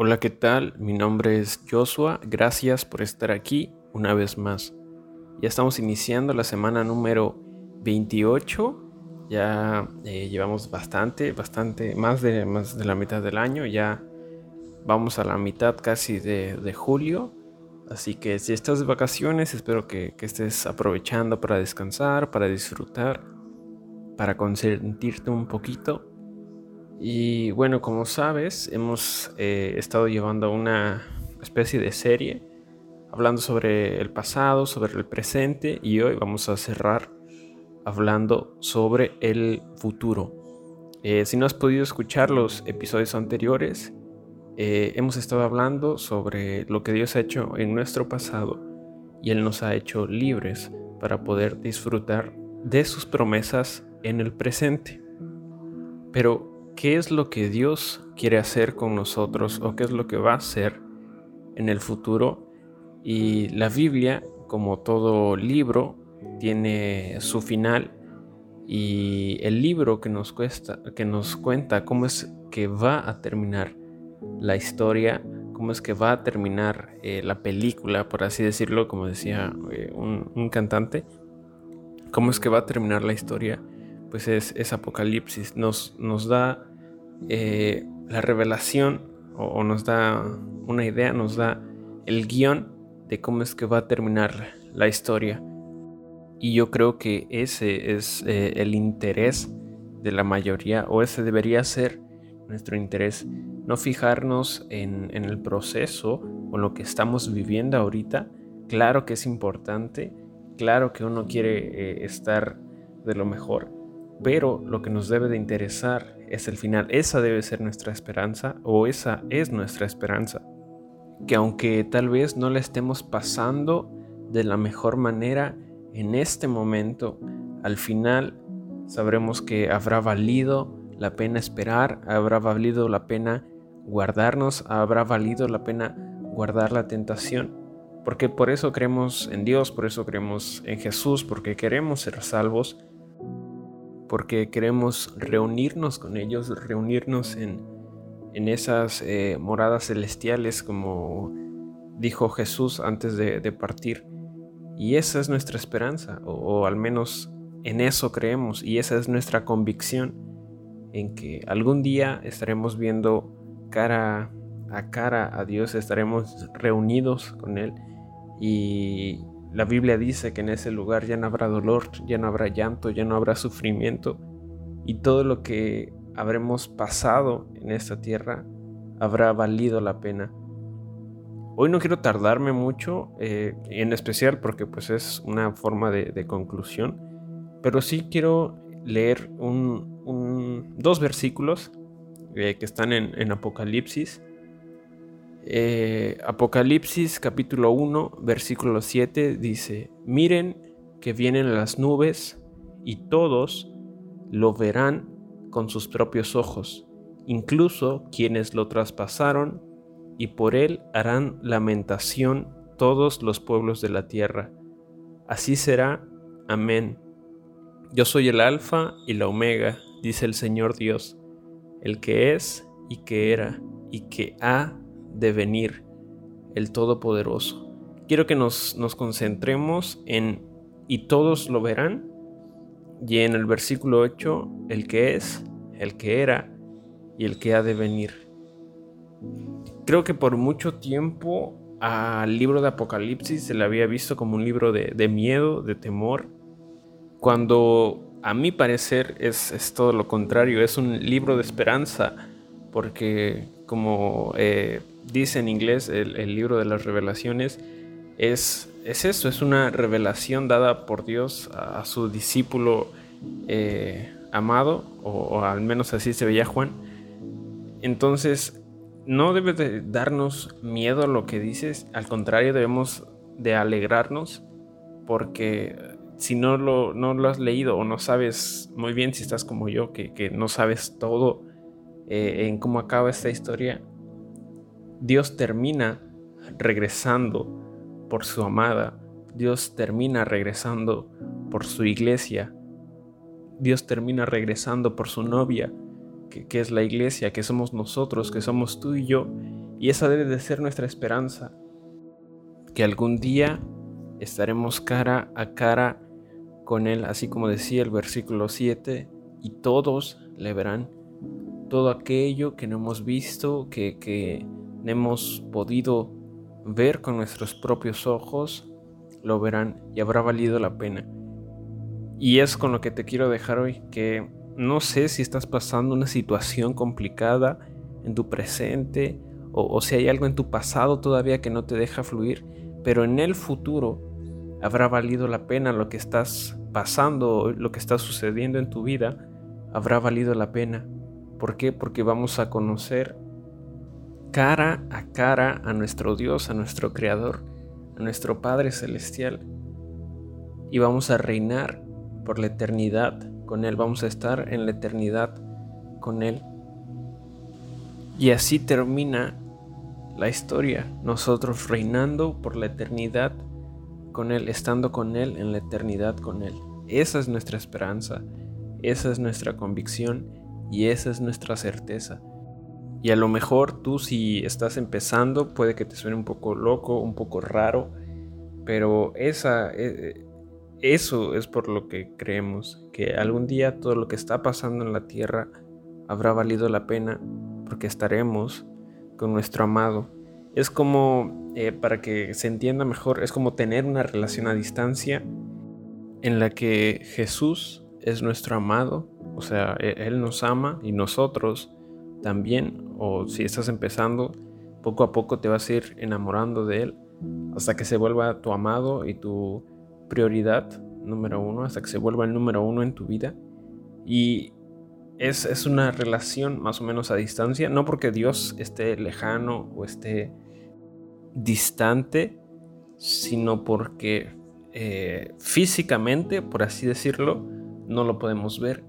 Hola, ¿qué tal? Mi nombre es Joshua. Gracias por estar aquí una vez más. Ya estamos iniciando la semana número 28. Ya eh, llevamos bastante, bastante, más de, más de la mitad del año. Ya vamos a la mitad casi de, julio. Así que si estás de vacaciones, espero que, que estés aprovechando para descansar, para disfrutar, para consentirte un poquito y bueno, como sabes, hemos eh, estado llevando una especie de serie hablando sobre el pasado, sobre el presente y hoy vamos a cerrar hablando sobre el futuro. Eh, si no has podido escuchar los episodios anteriores, eh, hemos estado hablando sobre lo que Dios ha hecho en nuestro pasado y Él nos ha hecho libres para poder disfrutar de sus promesas en el presente. Pero qué es lo que Dios quiere hacer con nosotros o qué es lo que va a hacer en el futuro. Y la Biblia, como todo libro, tiene su final y el libro que nos, cuesta, que nos cuenta cómo es que va a terminar la historia, cómo es que va a terminar eh, la película, por así decirlo, como decía eh, un, un, cantante, cómo es que va a terminar la historia, pues es, es Apocalipsis, nos, nos da eh, la revelación o, nos da una idea, nos da el guion de cómo es que va a terminar la historia. Y yo creo que ese es eh, el interés de la mayoría, o ese debería ser nuestro interés. No fijarnos en, el proceso o lo que estamos viviendo ahorita. Claro que es importante, claro que uno quiere eh, estar de lo mejor, pero lo que nos debe de interesar es el final. Esa debe ser nuestra esperanza o esa es nuestra esperanza. Que aunque tal vez no la estemos pasando de la mejor manera en este momento, al final sabremos que habrá valido la pena esperar, habrá valido la pena guardarnos, habrá valido la pena guardar la tentación. Porque por eso creemos en Dios, por eso creemos en Jesús, porque queremos ser salvos porque queremos reunirnos con ellos, reunirnos en, esas eh, moradas celestiales como dijo Jesús antes de, partir. Y esa es nuestra esperanza, o, al menos en eso creemos, y esa es nuestra convicción, en que algún día estaremos viendo cara a cara a Dios, estaremos reunidos con Él y la Biblia dice que en ese lugar ya no habrá dolor, ya no habrá llanto, ya no habrá sufrimiento y todo lo que habremos pasado en esta tierra habrá valido la pena. Hoy no quiero tardarme mucho, eh, en especial porque pues es una forma de, conclusión, pero sí quiero leer dos versículos eh, que están en Apocalipsis eh, Apocalipsis capítulo 1, versículo 7 dice, miren que vienen las nubes y todos lo verán con sus propios ojos, incluso quienes lo traspasaron, y por él harán lamentación todos los pueblos de la tierra. Así será. Amén. Yo soy el Alfa y la Omega, dice el Señor Dios, el que es y que era y que ha de venir el Todopoderoso. Quiero que nos, nos concentremos en y todos lo verán y en el versículo 8 el que es, el que era y el que ha de venir. Creo que por mucho tiempo al libro de Apocalipsis se le había visto como un libro de, miedo, de temor, cuando a mi parecer es, es, todo lo contrario, es un libro de esperanza, porque como eh, dice en inglés el, libro de las revelaciones, es, es, eso, es una revelación dada por Dios a, su discípulo eh, amado, o, al menos así se veía Juan. Entonces, no debe de darnos miedo a lo que dices, al contrario, debemos de alegrarnos, porque si no lo, no lo has leído o no sabes muy bien si estás como yo, que, que no sabes todo eh, en cómo acaba esta historia, Dios termina regresando por su amada, Dios termina regresando por su iglesia, Dios termina regresando por su novia, que, es la iglesia, que somos nosotros, que somos tú y yo, Y esa debe de ser nuestra esperanza, que algún día estaremos cara a cara con Él, así como decía el versículo 7, y todos le verán. Todo aquello que no hemos visto, que, que hemos podido ver con nuestros propios ojos, lo verán y habrá valido la pena. Y es con lo que te quiero dejar hoy, que no sé si estás pasando una situación complicada en tu presente o, o si hay algo en tu pasado todavía que no te deja fluir, pero en el futuro habrá valido la pena lo que estás pasando, lo que está sucediendo en tu vida, habrá valido la pena. ¿Por qué? Porque vamos a conocer cara a cara a nuestro Dios, a nuestro Creador, a nuestro Padre Celestial. Y vamos a reinar por la eternidad con Él, vamos a estar en la eternidad con Él. Y así termina la historia, nosotros reinando por la eternidad con Él, estando con Él en la eternidad con Él. Esa es nuestra esperanza, esa es nuestra convicción y esa es nuestra certeza. Y a lo mejor tú si estás empezando puede que te suene un poco loco, un poco raro, pero esa, e, eso es por lo que creemos, que algún día todo lo que está pasando en la tierra habrá valido la pena porque estaremos con nuestro amado. Es como, eh, para que se entienda mejor, es como tener una relación a distancia en la que Jesús es nuestro amado, o sea, e, Él nos ama y nosotros también, o si estás empezando, poco a poco te vas a ir enamorando de Él hasta que se vuelva tu amado y tu prioridad número uno, hasta que se vuelva el número uno en tu vida. Y es, es, una relación más o menos a distancia, no porque Dios esté lejano o esté distante, sino porque eh, físicamente, por así decirlo, no lo podemos ver.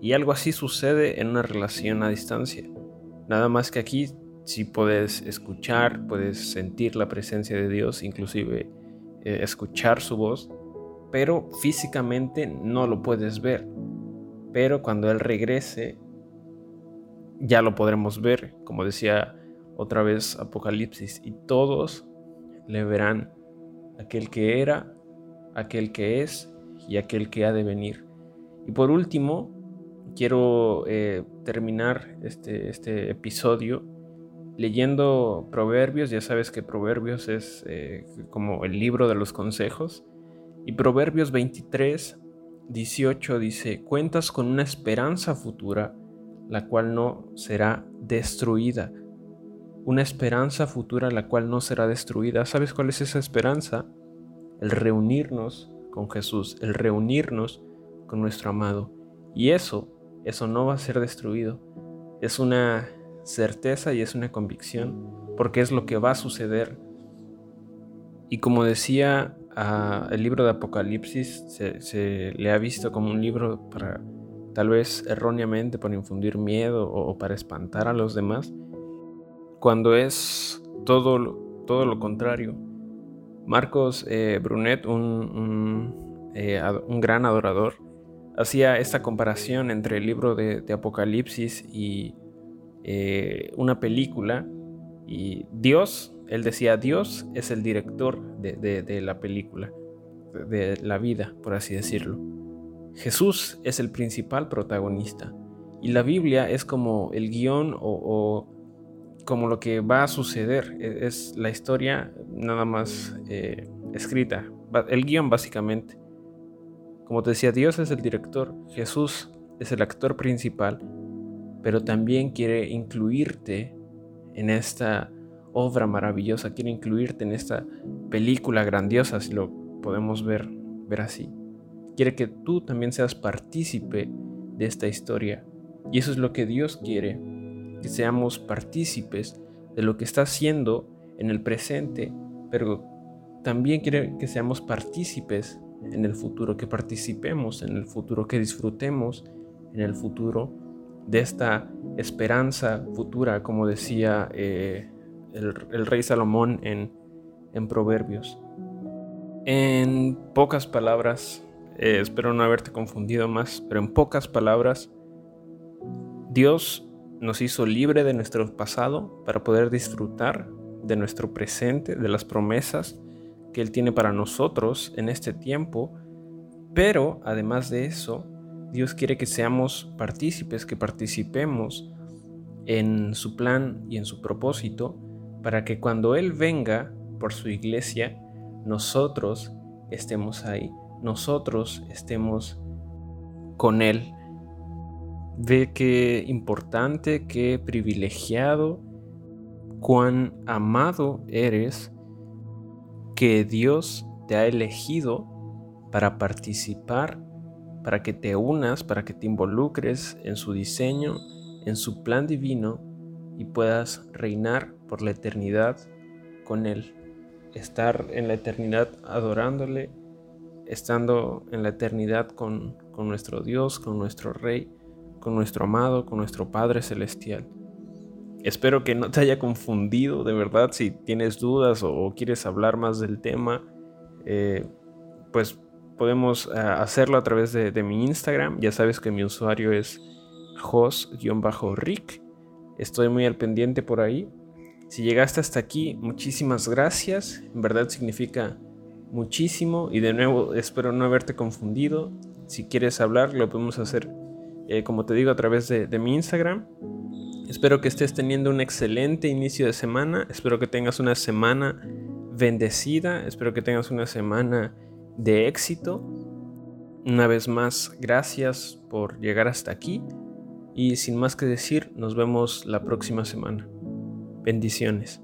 Y algo así sucede en una relación a distancia. Nada más que aquí si puedes escuchar, puedes sentir la presencia de Dios, inclusive eh, escuchar su voz, pero físicamente no lo puedes ver. Pero cuando Él regrese, ya lo podremos ver, como decía otra vez Apocalipsis, y todos le verán aquel que era, aquel que es y aquel que ha de venir. Y por último, quiero eh, terminar este, este, episodio leyendo Proverbios. Ya sabes que Proverbios es eh, como el libro de los consejos. Y Proverbios 23, 18 dice, cuentas con una esperanza futura, la cual no será destruida. Una esperanza futura la cual no será destruida. ¿Sabes cuál es esa esperanza? El reunirnos con Jesús, el reunirnos con nuestro amado. Y eso, eso no va a ser destruido. Es una certeza y es una convicción, porque es lo que va a suceder. Y como decía el libro de Apocalipsis, se, le ha visto como un libro para, tal vez erróneamente, para infundir miedo o, para espantar a los demás, cuando es todo, todo lo contrario. Marcos eh, Brunet, un, eh, un gran adorador, hacía esta comparación entre el libro de, Apocalipsis y eh, una película. Y Dios, él decía, Dios es el director de, la película, de la vida, por así decirlo. Jesús es el principal protagonista. Y la Biblia es como el guion o, como lo que va a suceder. E, es la historia nada más eh, escrita. El guion básicamente. Como te decía, Dios es el director, Jesús es el actor principal, pero también quiere incluirte en esta obra maravillosa, quiere incluirte en esta película grandiosa, si lo podemos ver, ver así. Quiere que tú también seas partícipe de esta historia. Y eso es lo que Dios quiere, que seamos partícipes de lo que está haciendo en el presente, pero también quiere que seamos partícipes en el futuro, que participemos en el futuro, que disfrutemos en el futuro de esta esperanza futura, como decía eh, el, rey Salomón en, Proverbios. En pocas palabras, eh, espero no haberte confundido más, pero en pocas palabras, Dios nos hizo libre de nuestro pasado para poder disfrutar de nuestro presente, de las promesas que Él tiene para nosotros en este tiempo. Pero además de eso, Dios quiere que seamos partícipes, que participemos en su plan y en su propósito, para que cuando Él venga por su iglesia, nosotros estemos ahí, nosotros estemos con Él. Ve qué importante, qué privilegiado, cuán amado eres que Dios te ha elegido para participar, para que te unas, para que te involucres en su diseño, en su plan divino y puedas reinar por la eternidad con Él. Estar en la eternidad adorándole, estando en la eternidad con, con nuestro Dios, con nuestro Rey, con nuestro amado, con nuestro Padre Celestial. Espero que no te haya confundido, de verdad, si tienes dudas o, quieres hablar más del tema, eh, pues podemos eh, hacerlo a través de, mi Instagram. Ya sabes que mi usuario es jos-rick. Estoy muy al pendiente por ahí. Si llegaste hasta aquí, muchísimas gracias. En verdad significa muchísimo. Y de nuevo, espero no haberte confundido. Si quieres hablar, lo podemos hacer, eh, como te digo, a través de mi Instagram. Espero que estés teniendo un excelente inicio de semana. Espero que tengas una semana bendecida. Espero que tengas una semana de éxito. Una vez más, gracias por llegar hasta aquí. Y sin más que decir, nos vemos la próxima semana. Bendiciones.